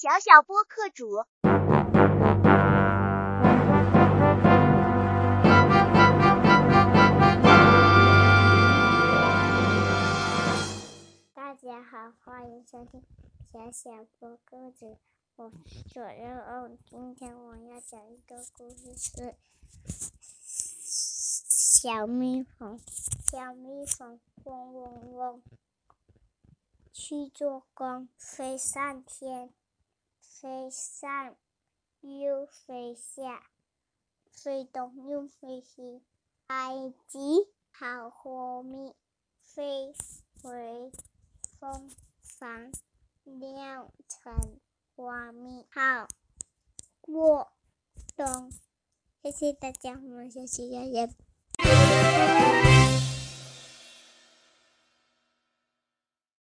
小小播客主。大家好，欢迎收听小小播客主，我是左右欧。今天我要讲一个故事，是小蜜蜂。小蜜蜂嗡嗡嗡，去做工，飞上天，飞上又飞下，飞东又飞西，埃及好活蜜，飞回。蜂房酿成花蜜，好过冬。谢谢大家，我们下期再见。